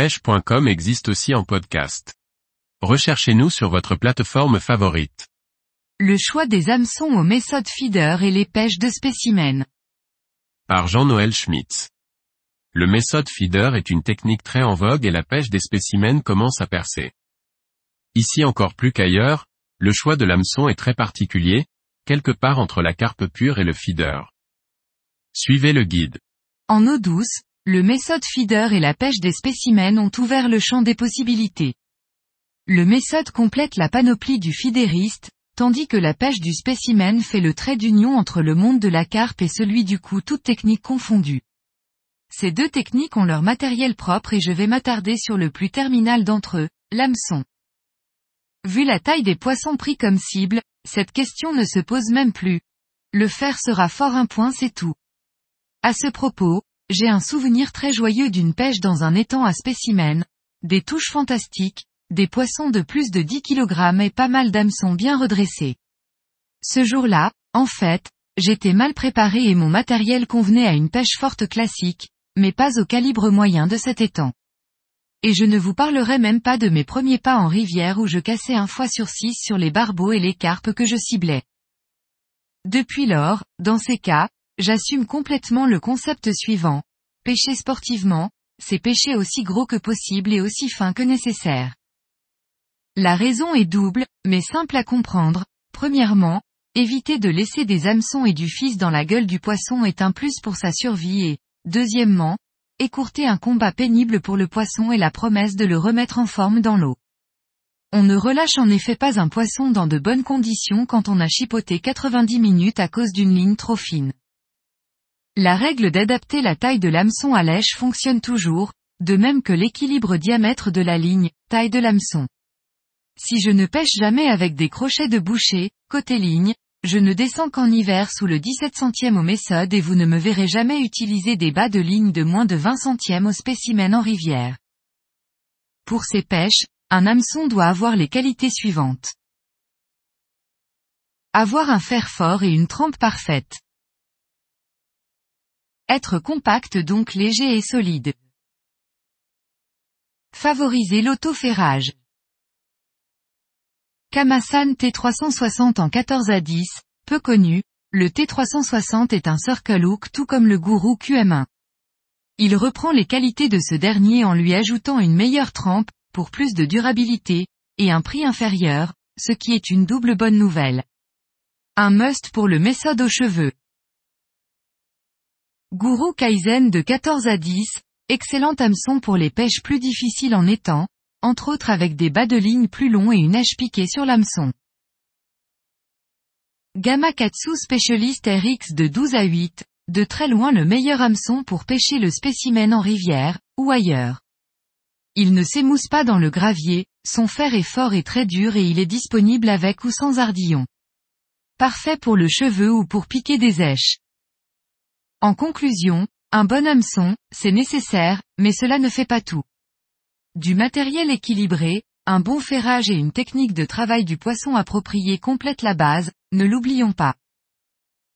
pêche.com existe aussi en podcast. Recherchez-nous sur votre plateforme favorite. Le choix des hameçons aux méthodes feeder et les pêches de spécimens. Par Jean-Noël Schmitz. Le méthode feeder est une technique très en vogue et la pêche des spécimens commence à percer. Ici encore plus qu'ailleurs, le choix de l'hameçon est très particulier, quelque part entre la carpe pure et le feeder. Suivez le guide. En eau douce, le méthode feeder et la pêche des spécimens ont ouvert le champ des possibilités. Le méthode complète la panoplie du fidériste, tandis que la pêche du spécimen fait le trait d'union entre le monde de la carpe et celui du coup toutes techniques confondues. Ces deux techniques ont leur matériel propre et je vais m'attarder sur le plus terminal d'entre eux, l'hameçon. Vu la taille des poissons pris comme cible, cette question ne se pose même plus. Le fer sera fort un point c'est tout. À ce propos, j'ai un souvenir très joyeux d'une pêche dans un étang à spécimens, des touches fantastiques, des poissons de plus de 10 kg et pas mal d'hameçons bien redressés. Ce jour-là, en fait, j'étais mal préparé et mon matériel convenait à une pêche forte classique, mais pas au calibre moyen de cet étang. Et je ne vous parlerai même pas de mes premiers pas en rivière où je cassais un fois sur six sur les barbeaux et les carpes que je ciblais. Depuis lors, dans ces cas, J'assume complètement le concept suivant. Pêcher sportivement, c'est pêcher aussi gros que possible et aussi fin que nécessaire. La raison est double, mais simple à comprendre. Premièrement, éviter de laisser des hameçons et du fils dans la gueule du poisson est un plus pour sa survie et, deuxièmement, écourter un combat pénible pour le poisson et la promesse de le remettre en forme dans l'eau. On ne relâche en effet pas un poisson dans de bonnes conditions quand on a chipoté 90 minutes à cause d'une ligne trop fine. La règle d'adapter la taille de l'hameçon à lèche fonctionne toujours, de même que l'équilibre diamètre de la ligne, taille de l'hameçon. Si je ne pêche jamais avec des crochets de boucher, côté ligne, je ne descends qu'en hiver sous le 17 centième au méthode et vous ne me verrez jamais utiliser des bas de ligne de moins de 20 centièmes au spécimen en rivière. Pour ces pêches, un hameçon doit avoir les qualités suivantes. Avoir un fer fort et une trempe parfaite. Être compact donc léger et solide. Favoriser l'autoferrage. Kamasan T360 en 14 à 10, peu connu, le T360 est un circle hook tout comme le Guru QM1. Il reprend les qualités de ce dernier en lui ajoutant une meilleure trempe, pour plus de durabilité, et un prix inférieur, ce qui est une double bonne nouvelle. Un must pour le méthode aux cheveux. Guru Kaizen de 14 à 10, excellent hameçon pour les pêches plus difficiles en étang, entre autres avec des bas de ligne plus longs et une neige piquée sur l'hameçon. Gamakatsu Specialist RX de 12 à 8, de très loin le meilleur hameçon pour pêcher le spécimen en rivière, ou ailleurs. Il ne s'émousse pas dans le gravier, son fer est fort et très dur et il est disponible avec ou sans ardillon. Parfait pour le cheveu ou pour piquer des èches. En conclusion, un bon hameçon, c'est nécessaire, mais cela ne fait pas tout. Du matériel équilibré, un bon ferrage et une technique de travail du poisson appropriée complètent la base, ne l'oublions pas.